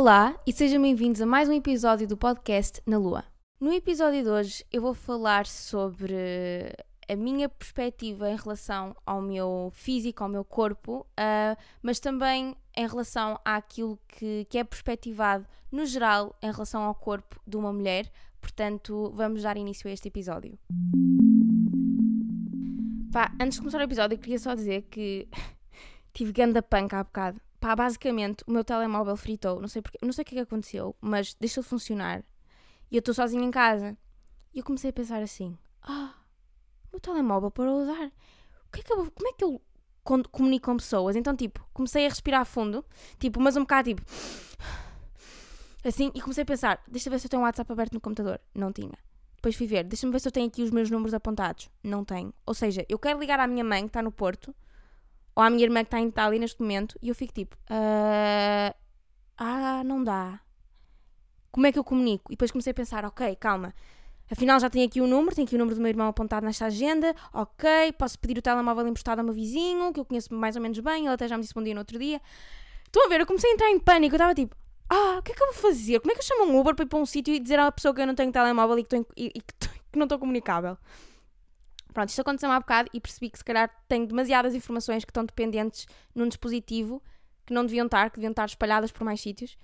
Olá e sejam bem-vindos a mais um episódio do podcast Na Lua. No episódio de hoje eu vou falar sobre a minha perspectiva em relação ao meu físico, ao meu corpo, uh, mas também em relação àquilo que, que é perspectivado no geral em relação ao corpo de uma mulher. Portanto, vamos dar início a este episódio. Pá, antes de começar o episódio, eu queria só dizer que tive ganda panca há bocado. Pá, basicamente, o meu telemóvel fritou. Não sei, porque, não sei o que é que aconteceu, mas deixou de funcionar. E eu estou sozinha em casa. E eu comecei a pensar assim: ah, o meu telemóvel de usar. O que é que eu, como é que eu comunico com pessoas? Então, tipo, comecei a respirar fundo, tipo, mas um bocado tipo. Assim, e comecei a pensar: deixa eu ver se eu tenho um WhatsApp aberto no computador. Não tinha. Depois fui ver, deixa-me ver se eu tenho aqui os meus números apontados. Não tenho. Ou seja, eu quero ligar à minha mãe que está no Porto, ou à minha irmã que está em Itália neste momento, e eu fico tipo, uh, ah, não dá. Como é que eu comunico? E depois comecei a pensar, ok, calma, afinal já tenho aqui o número, tenho aqui o número do meu irmão apontado nesta agenda, ok, posso pedir o telemóvel emprestado ao meu vizinho, que eu conheço mais ou menos bem, ele até já me disse bom dia no outro dia. Estão a ver, eu comecei a entrar em pânico, eu estava tipo, ah, o que é que eu vou fazer? Como é que eu chamo um Uber para ir para um sítio e dizer à pessoa que eu não tenho telemóvel e que, estou, e, e que não estou comunicável? Pronto, isto aconteceu há bocado e percebi que se calhar tenho demasiadas informações que estão dependentes num dispositivo que não deviam estar, que deviam estar espalhadas por mais sítios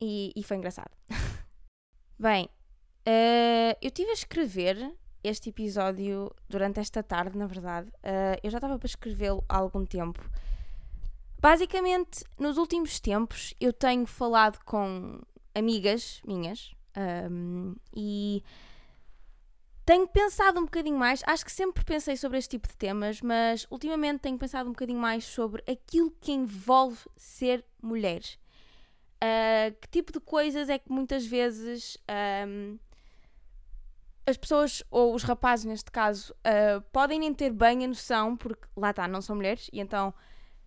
e, e foi engraçado. Bem, uh, eu tive a escrever este episódio durante esta tarde, na verdade. Uh, eu já estava para escrevê-lo há algum tempo Basicamente, nos últimos tempos eu tenho falado com amigas minhas um, e tenho pensado um bocadinho mais. Acho que sempre pensei sobre este tipo de temas, mas ultimamente tenho pensado um bocadinho mais sobre aquilo que envolve ser mulher. Uh, que tipo de coisas é que muitas vezes um, as pessoas, ou os rapazes neste caso, uh, podem nem ter bem a noção, porque lá está, não são mulheres, e então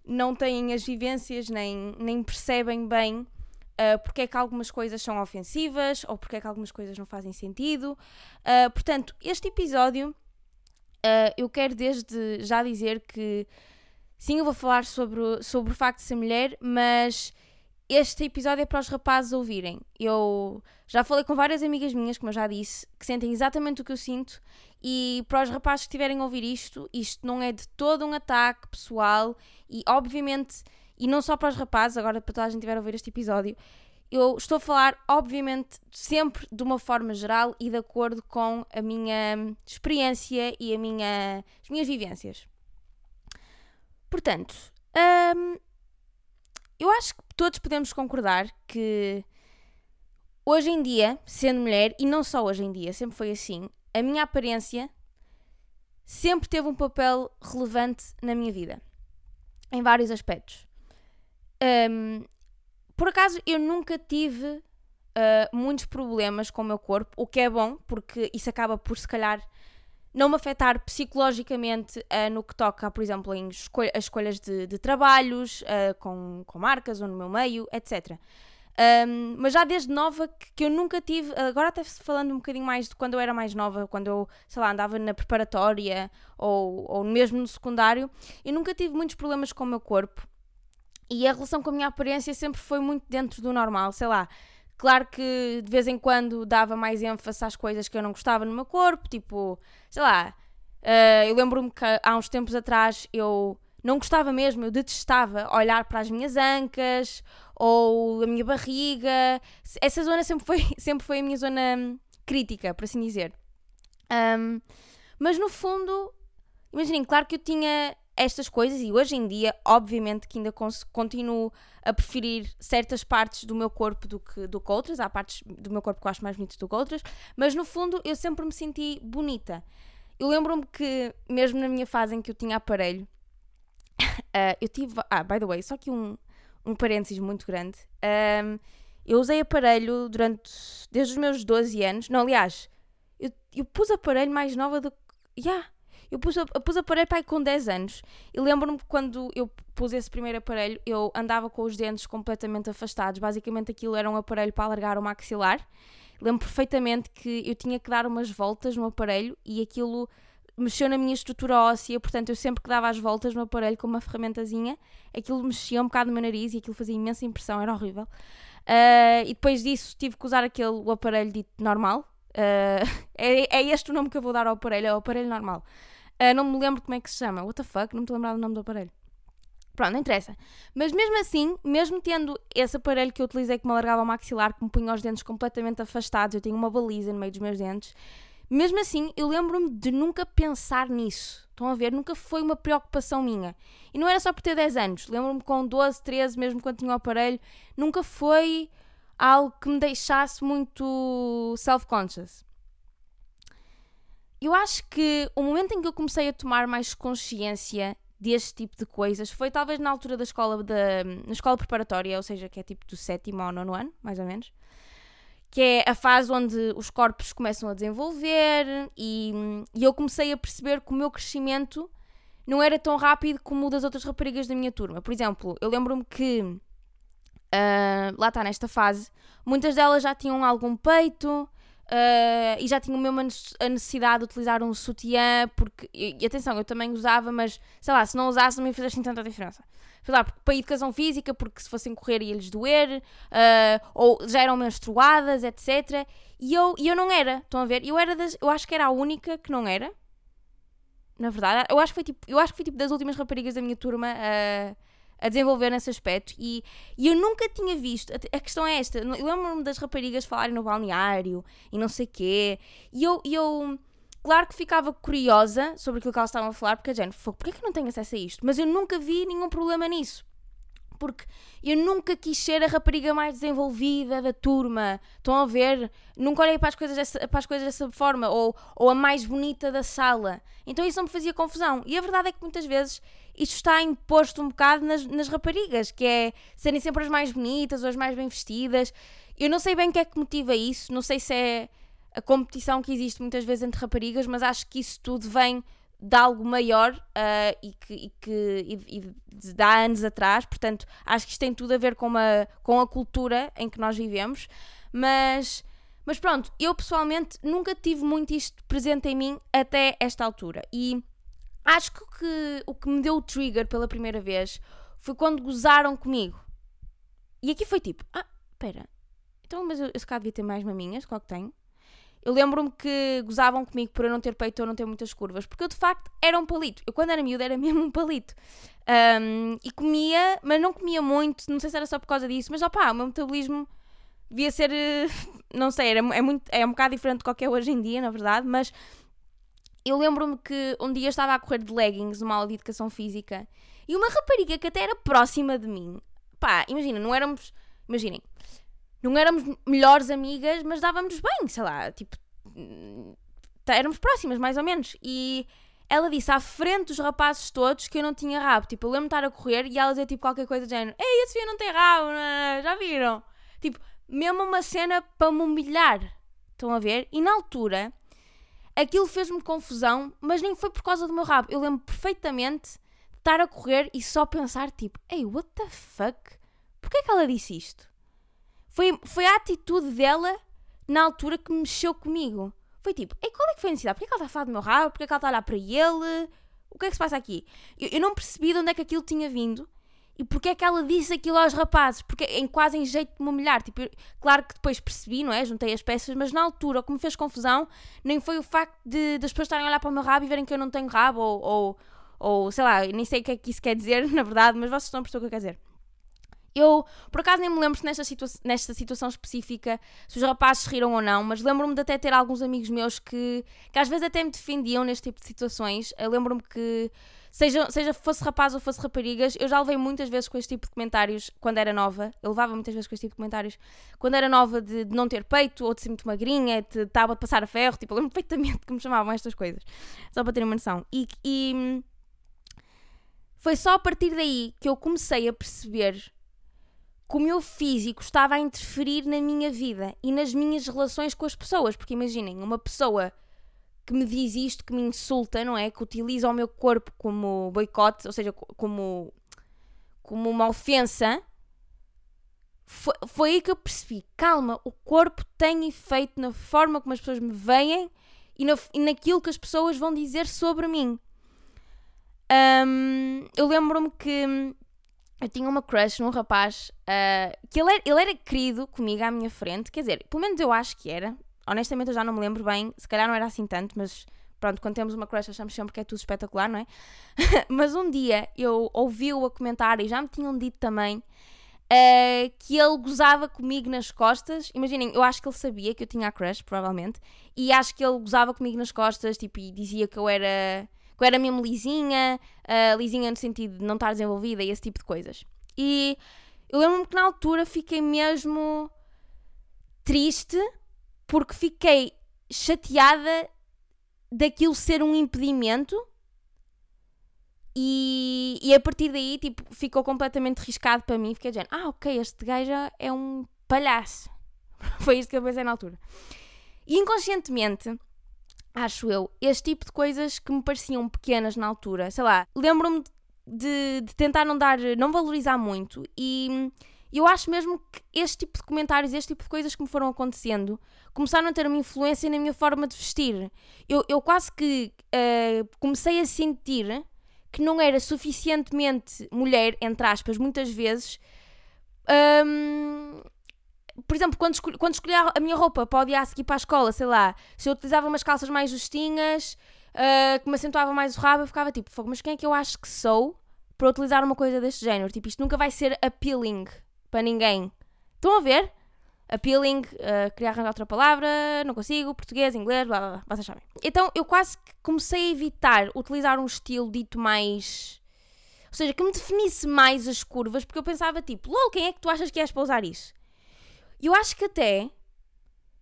não têm as vivências nem, nem percebem bem uh, porque é que algumas coisas são ofensivas ou porque é que algumas coisas não fazem sentido. Uh, portanto, este episódio uh, eu quero desde já dizer que sim, eu vou falar sobre, sobre o facto de ser mulher, mas este episódio é para os rapazes ouvirem. Eu já falei com várias amigas minhas, como eu já disse, que sentem exatamente o que eu sinto, e para os rapazes que estiverem a ouvir isto, isto não é de todo um ataque pessoal, e obviamente, e não só para os rapazes, agora para toda a gente estiver a ouvir este episódio, eu estou a falar, obviamente, sempre de uma forma geral e de acordo com a minha experiência e a minha, as minhas vivências. Portanto, hum, eu acho que todos podemos concordar que hoje em dia, sendo mulher, e não só hoje em dia, sempre foi assim, a minha aparência sempre teve um papel relevante na minha vida. Em vários aspectos. Um, por acaso, eu nunca tive uh, muitos problemas com o meu corpo, o que é bom, porque isso acaba por, se calhar, não me afetar psicologicamente uh, no que toca, por exemplo, em as escolhas de, de trabalhos, uh, com, com marcas ou no meu meio, etc. Um, mas já desde nova que, que, eu nunca tive, agora até falando um bocadinho mais de quando eu era mais nova, quando eu, sei lá, andava na preparatória ou, ou mesmo no secundário, eu nunca tive muitos problemas com o meu corpo e a relação com a minha aparência sempre foi muito dentro do normal, sei lá. Claro que de vez em quando dava mais ênfase às coisas que eu não gostava no meu corpo, tipo, sei lá, uh, eu lembro-me que há uns tempos atrás eu não gostava mesmo, eu detestava olhar para as minhas ancas ou a minha barriga. Essa zona sempre foi, sempre foi a minha zona crítica, por assim dizer. Um, mas no fundo, imaginem, claro que eu tinha estas coisas e hoje em dia, obviamente, que ainda continuo a preferir certas partes do meu corpo do que, do que outras. Há partes do meu corpo que eu acho mais bonitas do que outras, mas no fundo eu sempre me senti bonita. Eu lembro-me que, mesmo na minha fase em que eu tinha aparelho, uh, eu tive. Ah, by the way, só que um, um parênteses muito grande. Um, eu usei aparelho durante. desde os meus 12 anos. Não, aliás, eu, eu pus aparelho mais nova do que. Yeah, eu pus, eu pus aparelho aí com 10 anos. E lembro-me quando eu pus esse primeiro aparelho, eu andava com os dentes completamente afastados. Basicamente aquilo era um aparelho para alargar o maxilar. Lembro perfeitamente que eu tinha que dar umas voltas no aparelho e aquilo mexeu na minha estrutura óssea, portanto eu sempre que dava as voltas no aparelho com uma ferramentazinha, aquilo mexia um bocado no meu nariz e aquilo fazia imensa impressão, era horrível. Uh, e depois disso tive que usar aquele o aparelho dito normal. Uh, é, é este o nome que eu vou dar ao aparelho, é o aparelho normal. Uh, não me lembro como é que se chama. What the fuck? Não me estou a lembrar do nome do aparelho. Pronto, não interessa. Mas mesmo assim, mesmo tendo esse aparelho que eu utilizei que me alargava o maxilar, que me punha os dentes completamente afastados, eu tinha uma baliza no meio dos meus dentes, mesmo assim, eu lembro-me de nunca pensar nisso. Estão a ver? Nunca foi uma preocupação minha. E não era só por ter 10 anos. Lembro-me com 12, 13, mesmo quando tinha o aparelho, nunca foi algo que me deixasse muito self-conscious. Eu acho que o momento em que eu comecei a tomar mais consciência deste tipo de coisas foi talvez na altura da escola, da, na escola preparatória, ou seja, que é tipo do sétimo ao nono ano, mais ou menos que é a fase onde os corpos começam a desenvolver e, e eu comecei a perceber que o meu crescimento não era tão rápido como o das outras raparigas da minha turma. Por exemplo, eu lembro-me que uh, lá está nesta fase, muitas delas já tinham algum peito, Uh, e já tinha mesmo a necessidade de utilizar um sutiã, porque, e, e, atenção, eu também usava, mas sei lá, se não usasse não me fazia assim tanta diferença. Sei lá, para educação física, porque se fossem correr ia-lhes doer, uh, ou já eram menstruadas, etc. E eu, e eu não era, estão a ver? Eu, era das, eu acho que era a única que não era. Na verdade, eu acho que foi tipo, eu acho que foi tipo das últimas raparigas da minha turma a. Uh, a desenvolver nesse aspecto e, e eu nunca tinha visto. A, questão é esta: eu lembro-me das raparigas falarem no balneário e não sei quê, e eu, eu, claro que ficava curiosa sobre aquilo que elas estavam a falar, porque a gente, porquê que eu não tenho acesso a isto? Mas eu nunca vi nenhum problema nisso porque eu nunca quis ser a rapariga mais desenvolvida da turma. Estão a ver? Nunca olhei para as coisas dessa, para as coisas dessa forma, ou, ou a mais bonita da sala. Então isso não me fazia confusão. E a verdade é que muitas vezes isto está imposto um bocado nas, nas raparigas, que é serem sempre as mais bonitas ou as mais bem vestidas. Eu não sei bem o que é que motiva isso, não sei se é a competição que existe muitas vezes entre raparigas, mas acho que isso tudo vem de algo maior uh, e que, e que e, e anos atrás, portanto acho que isto tem tudo a ver com, uma, com a cultura em que nós vivemos, mas, mas pronto, eu pessoalmente nunca tive muito isto presente em mim até esta altura. E acho que o que, que me deu o trigger pela primeira vez foi quando gozaram comigo e aqui foi tipo, ah, espera, então mas eu, se devia ter mais maminhas, qual que tenho? Eu lembro-me que gozavam comigo por eu não ter peito ou não ter muitas curvas, porque eu de facto era um palito. Eu quando era miúda era mesmo um palito. Um, e comia, mas não comia muito, não sei se era só por causa disso, mas opá, o meu metabolismo devia ser, eh, não sei, era, é, muito, é um bocado diferente de qualquer hoje em dia, na verdade, mas eu lembro-me que um dia estava a correr de leggings numa aula de educação física e uma rapariga que até era próxima de mim, pá, imagina, não éramos, imaginem, não éramos melhores amigas, mas dávamos bem, sei lá, tipo, tá, éramos próximas, mais ou menos. E ela disse à frente dos rapazes todos que eu não tinha rabo. Tipo, eu lembro-me de estar a correr e ela dizia tipo qualquer coisa do género: Ei, a Sofia não tem rabo, não? já viram? Tipo, mesmo uma cena para me humilhar. Estão a ver? E na altura, aquilo fez-me confusão, mas nem foi por causa do meu rabo. Eu lembro perfeitamente de estar a correr e só pensar tipo: Ei, what the fuck? Porquê é que ela disse isto? Foi, foi a atitude dela na altura que mexeu comigo. Foi tipo, Ei, qual é que foi a necessidade? Porquê é que ela está a falar do meu rabo? Porquê é que ela está a olhar para ele? O que é que se passa aqui? Eu, eu não percebi de onde é que aquilo tinha vindo e porque é que ela disse aquilo aos rapazes, porque em quase em jeito de me humilhar. Tipo, eu, claro que depois percebi, não é? Juntei as peças, mas na altura o que me fez confusão nem foi o facto de das pessoas estarem a olhar para o meu rabo e verem que eu não tenho rabo, ou, ou, ou sei lá, nem sei o que é que isso quer dizer, na verdade, mas vocês estão a perceber o que eu quero dizer. Eu, por acaso, nem me lembro se nesta, situa nesta situação específica se os rapazes riram ou não, mas lembro-me de até ter alguns amigos meus que, que às vezes até me defendiam neste tipo de situações. Lembro-me que, seja, seja fosse rapaz ou fosse raparigas, eu já levei muitas vezes com este tipo de comentários quando era nova. Eu levava muitas vezes com este tipo de comentários quando era nova de, de não ter peito ou de ser muito magrinha, de estava a passar a ferro. Tipo, lembro perfeitamente que me chamavam estas coisas, só para terem uma noção. E. e foi só a partir daí que eu comecei a perceber que o meu físico estava a interferir na minha vida e nas minhas relações com as pessoas. Porque imaginem, uma pessoa que me diz isto, que me insulta, não é? Que utiliza o meu corpo como boicote, ou seja, como, como uma ofensa. Foi, foi aí que eu percebi: calma, o corpo tem efeito na forma como as pessoas me veem e, e naquilo que as pessoas vão dizer sobre mim. Um, eu lembro-me que eu tinha uma crush num rapaz uh, que ele era, ele era querido comigo à minha frente, quer dizer, pelo menos eu acho que era. Honestamente eu já não me lembro bem, se calhar não era assim tanto, mas pronto, quando temos uma crush achamos sempre que é tudo espetacular, não é? mas um dia eu ouvi-o a comentar e já me tinham dito também uh, que ele gozava comigo nas costas. Imaginem, eu acho que ele sabia que eu tinha a crush, provavelmente, e acho que ele gozava comigo nas costas, tipo, e dizia que eu era que eu era mesmo lisinha, uh, lisinha no sentido de não estar desenvolvida e esse tipo de coisas. E eu lembro-me que na altura fiquei mesmo triste porque fiquei chateada daquilo ser um impedimento e, e a partir daí tipo, ficou completamente riscado para mim. Fiquei dizendo, ah ok, este gajo é um palhaço. Foi isto que eu pensei na altura. E inconscientemente acho eu, este tipo de coisas que me pareciam pequenas na altura. Sei lá, lembro-me de, de, tentar não dar, não valorizar muito e eu acho mesmo que este tipo de comentários, este tipo de coisas que me foram acontecendo, começaram a ter uma influência na minha forma de vestir. Eu, eu quase que uh, comecei a sentir que não era suficientemente mulher, entre aspas, muitas vezes. Um, por exemplo, quando, escolhi, quando escolhi a minha roupa para o dia a seguir para a escola, sei lá, se eu utilizava umas calças mais justinhas, uh, que me acentuava mais o rabo, eu ficava tipo, mas quem é que eu acho que sou para utilizar uma coisa deste género? Tipo, isto nunca vai ser appealing para ninguém. Estão a ver? Appealing, uh, queria arranjar outra palavra, não consigo, português, inglês, blá blá blá, vocês sabem. Então eu quase comecei a evitar utilizar um estilo dito mais. Ou seja, que me definisse mais as curvas, porque eu pensava tipo, lol, quem é que tu achas que és para usar isso? Eu acho que até,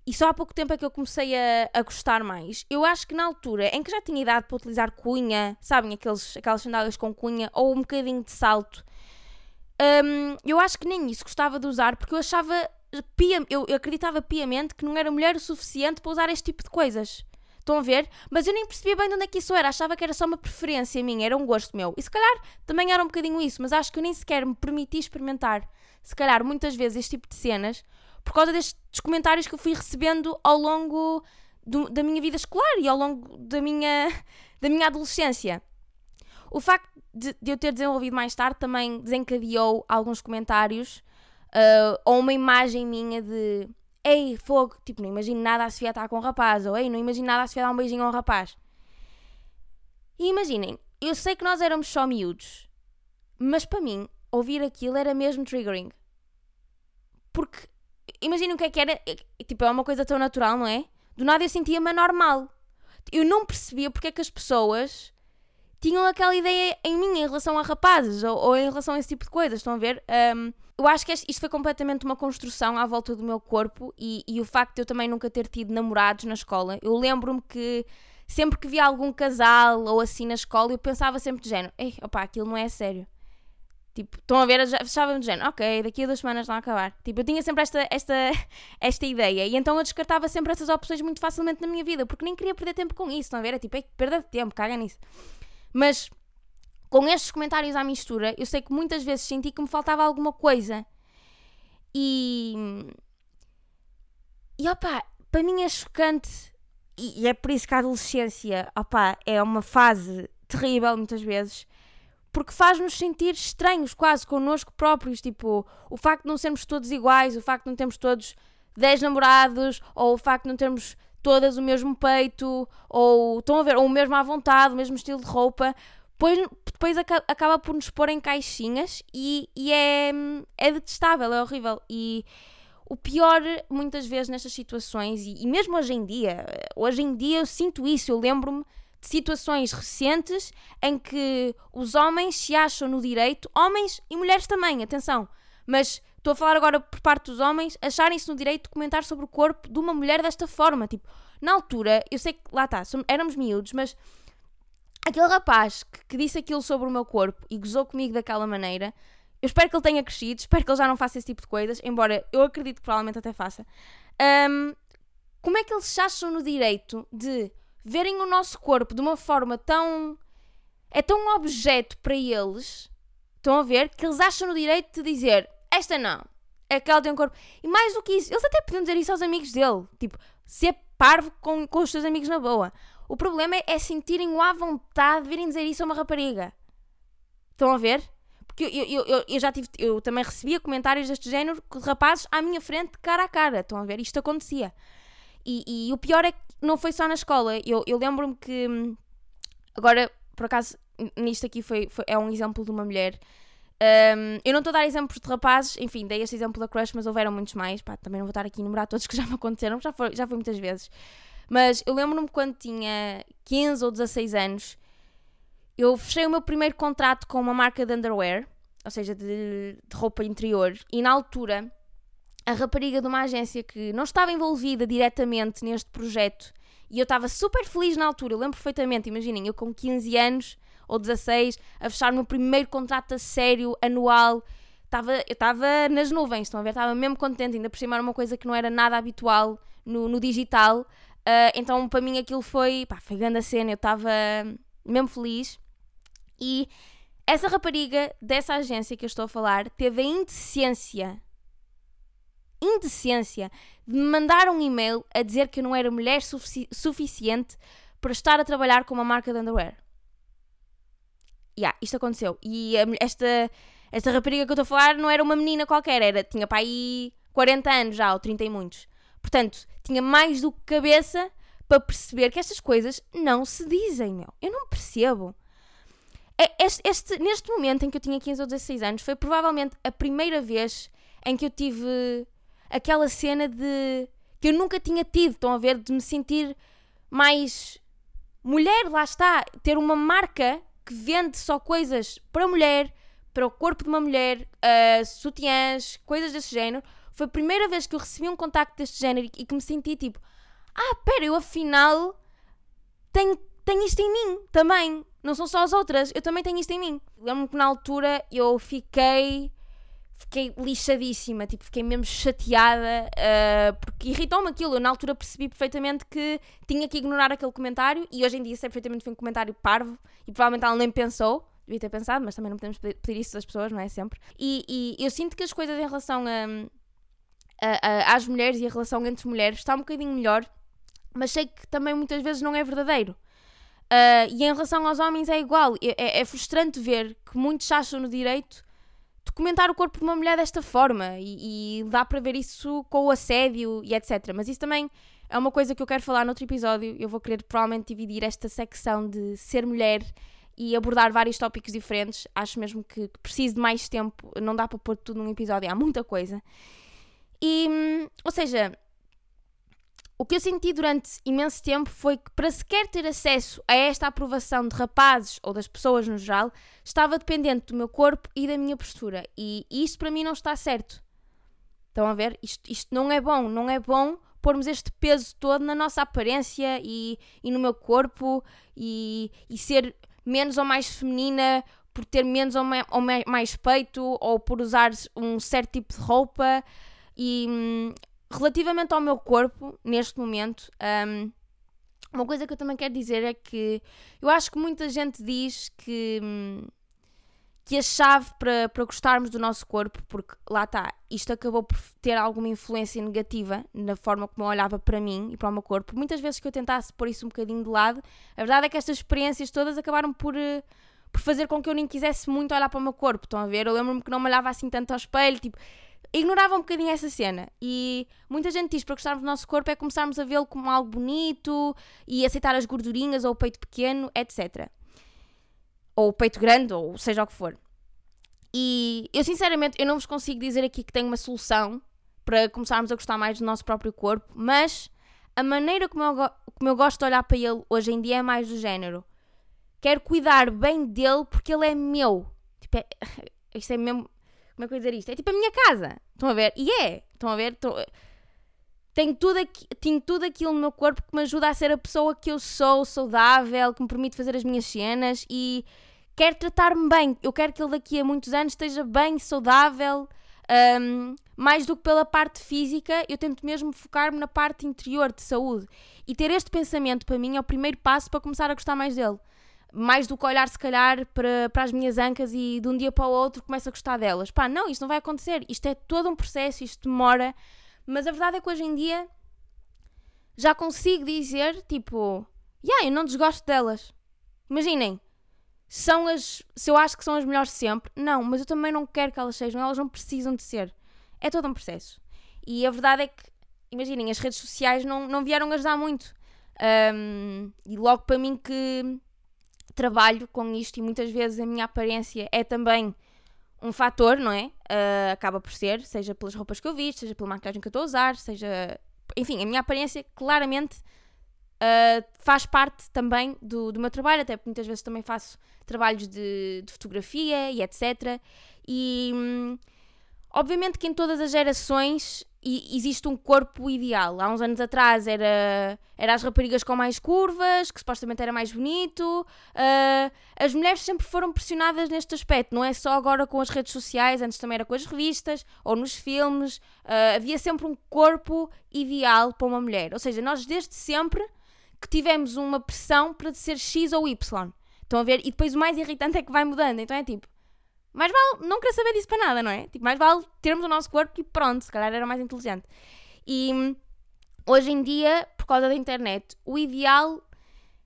e só há pouco tempo é que eu comecei a, a gostar mais, eu acho que na altura em que já tinha idade para utilizar cunha, sabem, aqueles, aquelas sandálias com cunha, ou um bocadinho de salto, um, eu acho que nem isso gostava de usar, porque eu achava, pia, eu, acreditava piamente que não era mulher o suficiente para usar este tipo de coisas. Estão a ver? Mas eu nem percebia bem de onde é que isso era. Achava que era só uma preferência minha, era um gosto meu. E se calhar também era um bocadinho isso, mas acho que eu nem sequer me permiti experimentar, se calhar, muitas vezes este tipo de cenas por causa destes comentários que eu fui recebendo ao longo do, da minha vida escolar e ao longo da minha, da minha adolescência. O facto de, de eu ter desenvolvido mais tarde também desencadeou alguns comentários uh, ou uma imagem minha de Ei, fogo, tipo, não imagino nada a Sofia estar com um rapaz, ou Ei, não imagino nada a Sofia dar um beijinho a um rapaz. E imaginem, eu sei que nós éramos só miúdos, mas para mim, ouvir aquilo era mesmo triggering. Porque imagina o que é que era. Tipo, é uma coisa tão natural, não é? Do nada eu sentia-me anormal. Eu não percebia porque é que as pessoas tinham aquela ideia em mim em relação a rapazes ou, ou em relação a esse tipo de coisas. Estão a ver? Um, eu acho que isto foi completamente uma construção à volta do meu corpo e, e o facto de eu também nunca ter tido namorados na escola. Eu lembro-me que sempre que via algum casal ou assim na escola, eu pensava sempre de género: ei, opá, aquilo não é sério. Tipo, estão a ver, estava de género, ok, daqui a duas semanas vão acabar. Tipo, eu tinha sempre esta, esta, esta ideia e então eu descartava sempre essas opções muito facilmente na minha vida porque nem queria perder tempo com isso, estão a ver? É tipo, é perda de tempo, caga nisso. Mas com estes comentários à mistura, eu sei que muitas vezes senti que me faltava alguma coisa. E. E opá, para mim é chocante e é por isso que a adolescência, opá, é uma fase terrível muitas vezes porque faz-nos sentir estranhos quase connosco próprios, tipo, o facto de não sermos todos iguais, o facto de não termos todos 10 namorados, ou o facto de não termos todas o mesmo peito, ou estão a ver, ou o mesmo à vontade, o mesmo estilo de roupa, depois, depois acaba por nos pôr em caixinhas e, e é, é detestável, é horrível. E o pior, muitas vezes, nestas situações, e, e mesmo hoje em dia, hoje em dia eu sinto isso, eu lembro-me situações recentes em que os homens se acham no direito, homens e mulheres também, atenção, mas estou a falar agora por parte dos homens, acharem-se no direito de comentar sobre o corpo de uma mulher desta forma. Tipo, na altura, eu sei que lá está, éramos miúdos, mas aquele rapaz que, que, disse aquilo sobre o meu corpo e gozou comigo daquela maneira, eu espero que ele tenha crescido, espero que ele já não faça esse tipo de coisas, embora eu acredito que provavelmente até faça. Um, como é que eles se acham no direito de verem o nosso corpo de uma forma tão. é tão objeto para eles, estão a ver, que eles acham no direito de dizer: esta não, aquela tem um corpo. E mais do que isso, eles até podiam dizer isso aos amigos dele, tipo, ser parvo com, com os seus amigos na boa. O problema é, é sentirem-o à vontade de virem dizer isso a uma rapariga. Estão a ver? Porque eu, eu, eu, eu já tive, eu também recebia comentários deste género de rapazes à minha frente, cara a cara. Estão a ver? Isto acontecia. E, e o pior é que não foi só na escola. Eu, eu lembro-me que. Hum, agora, por acaso, nisto aqui foi, foi, é um exemplo de uma mulher. Um, eu não estou a dar exemplos de rapazes, enfim, dei este exemplo da crush, mas houveram muitos mais. Pá, também não vou estar aqui a enumerar todos que já me aconteceram, já foi, já foi muitas vezes. Mas eu lembro-me quando tinha 15 ou 16 anos, eu fechei o meu primeiro contrato com uma marca de underwear, ou seja, de, de roupa interior, e na altura a rapariga de uma agência que não estava envolvida diretamente neste projeto e eu estava super feliz na altura, eu lembro perfeitamente, imaginem, eu com 15 anos ou 16 a fechar o meu primeiro contrato a sério, anual, estava, eu estava nas nuvens, estão a ver? Estava mesmo contente, ainda por cima era uma coisa que não era nada habitual no, no digital, uh, então para mim aquilo foi, pá, foi grande a cena, eu estava mesmo feliz e essa rapariga dessa agência que eu estou a falar teve a indecência indecência de me mandar um e-mail a dizer que eu não era mulher sufici suficiente para estar a trabalhar com uma marca de underwear. Yeah, isto aconteceu. E esta, esta rapariga que eu estou a falar não era uma menina qualquer, era, tinha para aí 40 anos já, ou 30 e muitos. Portanto, tinha mais do que cabeça para perceber que estas coisas não se dizem, meu. Eu não percebo. É, este, este, neste momento em que eu tinha 15 ou 16 anos, foi provavelmente a primeira vez em que eu tive aquela cena de que eu nunca tinha tido, estão a ver, de me sentir mais mulher, lá está, ter uma marca que vende só coisas para mulher, para o corpo de uma mulher, uh, sutiãs, coisas desse género. Foi a primeira vez que eu recebi um contacto deste género e que me senti tipo, ah, pera, eu afinal tenho, tenho isto em mim também. Não são só as outras, eu também tenho isto em mim. Lembro-me que na altura eu fiquei fiquei lixadíssima, tipo, fiquei mesmo chateada, uh, porque irritou-me aquilo. Eu na altura percebi perfeitamente que tinha que ignorar aquele comentário e hoje em dia sei perfeitamente que foi um comentário parvo e provavelmente ela nem pensou. Devia ter pensado, mas também não podemos pedir isso das pessoas, não é? Sempre. E, e eu sinto que as coisas em relação a, a, a, às mulheres e a relação entre mulheres está um bocadinho melhor, mas sei que também muitas vezes não é verdadeiro. Uh, e em relação aos homens é igual. É, é, é frustrante ver que muitos acham no direito documentar o corpo de uma mulher desta forma e, e dá para ver isso com o assédio e etc. Mas isso também é uma coisa que eu quero falar noutro episódio. Eu vou querer provavelmente dividir esta secção de ser mulher e abordar vários tópicos diferentes. Acho mesmo que preciso de mais tempo, não dá para pôr tudo num episódio, há muita coisa. E, hum, ou seja, o que eu senti durante imenso tempo foi que, para sequer ter acesso a esta aprovação de rapazes ou das pessoas no geral, estava dependente do meu corpo e da minha postura. E isto para mim não está certo. Estão a ver? Isto, isto não é bom. Não é bom pormos este peso todo na nossa aparência e, e no meu corpo e, e ser menos ou mais feminina por ter menos ou mais, ou mais peito ou por usar um certo tipo de roupa. E hum, relativamente ao meu corpo, neste momento, um, uma coisa que eu também quero dizer é que eu acho que muita gente diz que, hum, que a chave para, para gostarmos do nosso corpo, porque lá está, isto acabou por ter alguma influência negativa na forma como eu olhava para mim e para o meu corpo. Muitas vezes que eu tentasse pôr isso um bocadinho de lado, a verdade é que estas experiências todas acabaram por, eh, por fazer com que eu nem quisesse muito olhar para o meu corpo. Estão a ver? Eu lembro-me que não me olhava assim tanto ao espelho, tipo ignorava um bocadinho essa cena. E muita gente diz para gostarmos do nosso corpo é começarmos a vê-lo como algo bonito e aceitar as gordurinhas ou o peito pequeno, etc. Ou o peito grande, ou seja o que for. E eu sinceramente eu não vos consigo dizer aqui que tenho uma solução para começarmos a gostar mais do nosso próprio corpo, mas a maneira como eu, como eu gosto de olhar para ele hoje em dia é mais do género. Quero cuidar bem dele porque ele é meu. Tipo, é, isto é mesmo como é que eu dizer isto? É tipo a minha casa. Estão a ver? E é. Estão a ver? Estão... Tenho tudo, aqui, tenho tudo aquilo no meu corpo que me ajuda a ser a pessoa que eu sou, saudável, que me permite fazer as minhas cenas e quero tratar-me bem. Eu quero que ele daqui a muitos anos esteja bem, saudável. Um, mais do que pela parte física, eu tento mesmo focar-me na parte interior de saúde. E ter este pensamento para mim é o primeiro passo para começar a gostar mais dele mais do que olhar se calhar para, para as minhas ancas e de um dia para o outro começo a gostar delas. Pá, não, isto não vai acontecer. Isto é todo um processo, isto demora. Mas a verdade é que hoje em dia já consigo dizer, tipo, yeah, eu não desgosto delas. Imaginem, são as. Se eu acho que são as melhores sempre, não, mas eu também não quero que elas sejam, elas não precisam de ser. É todo um processo. E a verdade é que, imaginem, as redes sociais não, não vieram ajudar muito. Um, e logo para mim que trabalho com isto e muitas vezes a minha aparência é também um fator, não é? Uh, acaba por ser, seja pelas roupas que eu visto, seja pela maquiagem que eu estou a usar, seja. Enfim, a minha aparência claramente uh, faz parte também do, do meu trabalho, até porque muitas vezes também faço trabalhos de, de fotografia e etc. E. Hum, obviamente que em todas as gerações e existe um corpo ideal. Há uns anos atrás era, era as raparigas com mais curvas, que supostamente era mais bonito. Uh, as mulheres sempre foram pressionadas neste aspecto, não é só agora com as redes sociais, antes também era com as revistas ou nos filmes. Uh, havia sempre um corpo ideal para uma mulher. Ou seja, nós desde sempre que tivemos uma pressão para ser X ou Y. Estão a ver? E depois o mais irritante é que vai mudando. Então é tipo, mais vale não querer saber disso para nada, não é? Tipo, mais vale termos o nosso corpo e pronto, se calhar era mais inteligente. E hum, hoje em dia, por causa da internet, o ideal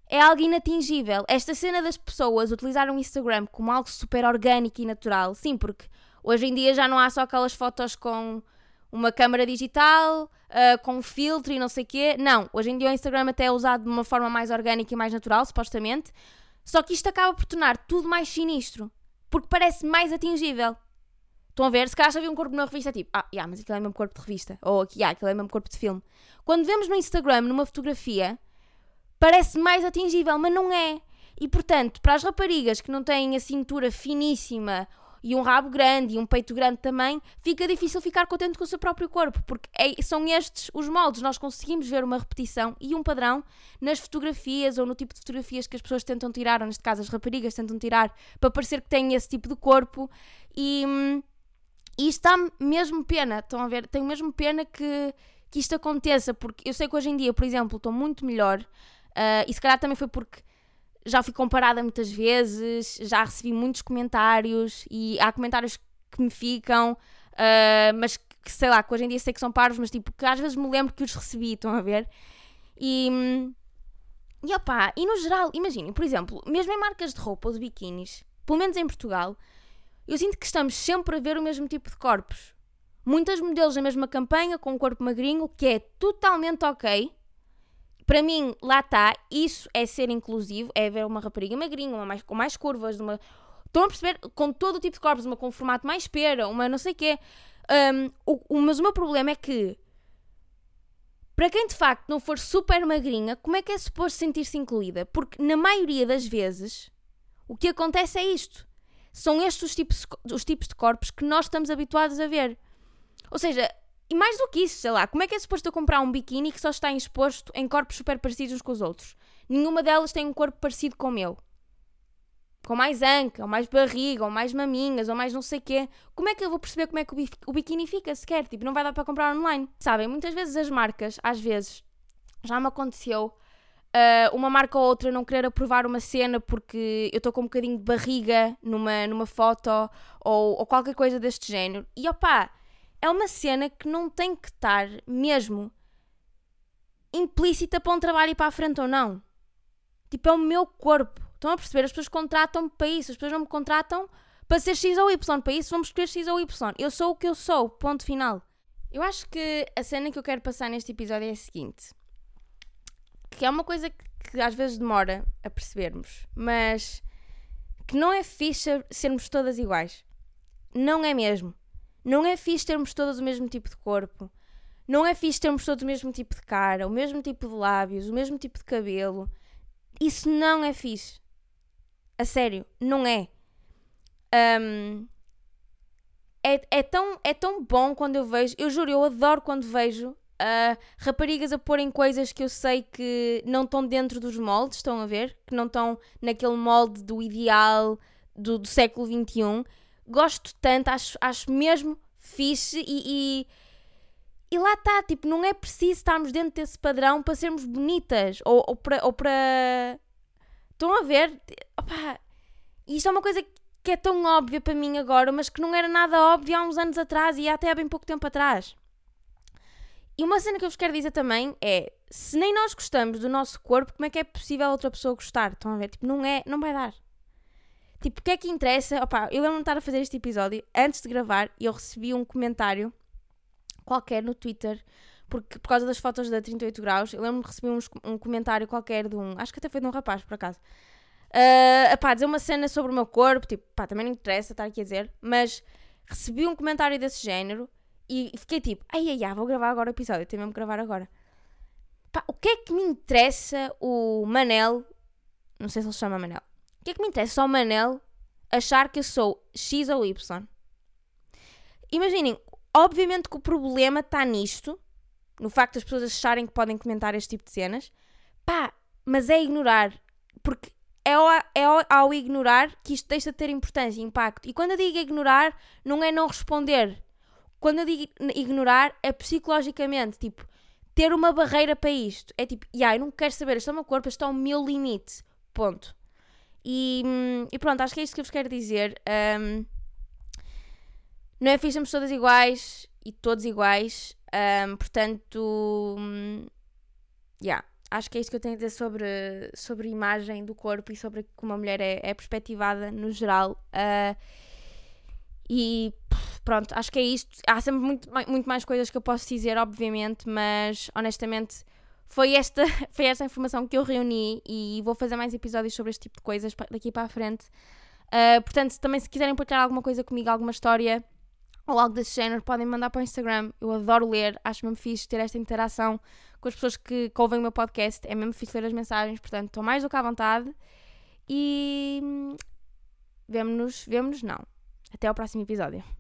é algo inatingível. Esta cena das pessoas utilizar o Instagram como algo super orgânico e natural, sim, porque hoje em dia já não há só aquelas fotos com uma câmera digital, uh, com um filtro e não sei o quê. Não, hoje em dia o Instagram até é usado de uma forma mais orgânica e mais natural, supostamente. Só que isto acaba por tornar tudo mais sinistro porque parece mais atingível. Estão a ver? Se calhar já vi um corpo numa revista, tipo, ah, yeah, mas aquilo é mesmo corpo de revista. Ou yeah, aquilo é mesmo corpo de filme. Quando vemos no Instagram, numa fotografia, parece mais atingível, mas não é. E portanto, para as raparigas que não têm a cintura finíssima e um rabo grande e um peito grande também, fica difícil ficar contente com o seu próprio corpo, porque é, são estes os moldes. Nós conseguimos ver uma repetição e um padrão nas fotografias ou no tipo de fotografias que as pessoas tentam tirar, ou neste caso as raparigas tentam tirar, para parecer que têm esse tipo de corpo. E, e isto dá mesmo pena, estão a ver? Tenho mesmo pena que, que isto aconteça, porque eu sei que hoje em dia, por exemplo, estou muito melhor, uh, e se calhar também foi porque já fui comparada muitas vezes, já recebi muitos comentários e há comentários que me ficam, uh, mas que sei lá, que hoje em dia sei que são parvos, mas tipo, que às vezes me lembro que os recebi, estão a ver? E. E opá, e no geral, imaginem, por exemplo, mesmo em marcas de roupa ou de biquínis, pelo menos em Portugal, eu sinto que estamos sempre a ver o mesmo tipo de corpos. Muitas modelos na mesma campanha, com um corpo magrinho, que é totalmente ok, para mim, lá está, isso é ser inclusivo, é ver uma rapariga magrinha, uma mais, com mais curvas, uma. Estão a perceber? Com todo o tipo de corpos, uma com formato mais pera, uma não sei quê. Um, o, o, mas o meu problema é que, para quem de facto não for super magrinha, como é que é suposto sentir-se incluída? Porque na maioria das vezes, o que acontece é isto. São estes os tipos, os tipos de corpos que nós estamos habituados a ver. Ou seja, e mais do que isso, sei lá, como é que é suposto eu comprar um biquíni que só está exposto em corpos super parecidos uns com os outros? Nenhuma delas tem um corpo parecido com o meu. Com mais anca, ou mais barriga, ou mais maminhas, ou mais não sei quê. Como é que eu vou perceber como é que o biquíni fica sequer? Tipo, não vai dar para comprar online. Sabem, muitas vezes as marcas, às vezes, já me aconteceu, uh, uma marca ou outra não querer aprovar uma cena porque eu estou com um bocadinho de barriga numa, numa foto, ou, ou qualquer coisa deste género. E opá, é uma cena que não tem que estar mesmo implícita para um trabalho ir para a frente ou não. Tipo, é o meu corpo. Estão a perceber? As pessoas contratam-me para isso. As pessoas não me contratam para ser X ou Y. Para isso vamos escolher X ou Y. Eu sou o que eu sou. Ponto final. Eu acho que a cena que eu quero passar neste episódio é a seguinte. Que é uma coisa que, às vezes demora a percebermos. Mas que não é fixe sermos todas iguais. Não é mesmo. Não é fixe termos todos o mesmo tipo de corpo. Não é fixe termos todos o mesmo tipo de cara, o mesmo tipo de lábios, o mesmo tipo de cabelo. Isso não é fixe. A sério, não é. Um, é, é, tão, é tão bom quando eu vejo. Eu juro, eu adoro quando vejo uh, raparigas a porem coisas que eu sei que não estão dentro dos moldes, estão a ver? Que não estão naquele molde do ideal do, do século XXI gosto tanto, acho, acho mesmo fixe e, e, e lá está, tipo, não é preciso estarmos dentro desse padrão para sermos bonitas ou, ou para. Ou para... Estão a ver? Opa, isto é uma coisa que é tão óbvia para mim agora, mas que não era nada óbvio há uns anos atrás e até há bem pouco tempo atrás. E uma cena que eu vos quero dizer também é: se nem nós gostamos do nosso corpo, como é que é possível outra pessoa gostar? Estão a ver? Tipo, não é, não vai dar. Tipo, o que é que interessa? Opa, eu lembro-me de estar a fazer este episódio antes de gravar e eu recebi um comentário qualquer no Twitter, porque por causa das fotos da 38 graus, eu lembro-me de receber uns, um comentário qualquer de um. Acho que até foi de um rapaz, por acaso. Uh, dizer uma cena sobre o meu corpo, tipo, pá, também não interessa estar aqui a dizer, mas recebi um comentário desse género e fiquei tipo, ai ai ai, vou gravar agora o episódio, tenho mesmo que gravar agora. Pá, o que é que me interessa o Manel, não sei se ele se chama Manel, que é que me interessa só o Manel achar que eu sou X ou Y? Imaginem, obviamente que o problema está nisto, no facto das pessoas acharem que podem comentar este tipo de cenas, pá, mas é ignorar, porque é ao, é ao, ao, ignorar que isto deixa de ter importância e impacto. E quando eu digo ignorar, não é não responder. Quando eu digo ignorar, é psicologicamente, tipo, ter uma barreira para isto. É tipo, yeah, eu não quero saber, este é o meu corpo, este é o meu limite. Ponto. E, e pronto, acho que é isto que eu vos quero dizer. Um, não é fixe sermos todas iguais e todos iguais. Um, portanto, yeah, acho que é isto que eu tenho a dizer sobre, sobre a imagem do corpo e sobre como a mulher é, é perspectivada no geral. Uh, e pronto, acho que é isto. Há sempre muito, muito mais coisas que eu posso dizer, obviamente, mas honestamente foi esta, foi esta informação que eu reuni e vou fazer mais episódios sobre este tipo de coisas daqui para a frente. Uh, portanto, também se quiserem partilhar alguma coisa comigo, alguma história ou algo desse género, podem mandar para o Instagram. Eu adoro ler, acho mesmo fixe ter esta interação com as pessoas que, que ouvem o meu podcast. É mesmo fixe ler as mensagens, portanto, estou mais do que à vontade. E hum, vemo-nos, vemo-nos não. Até ao próximo episódio.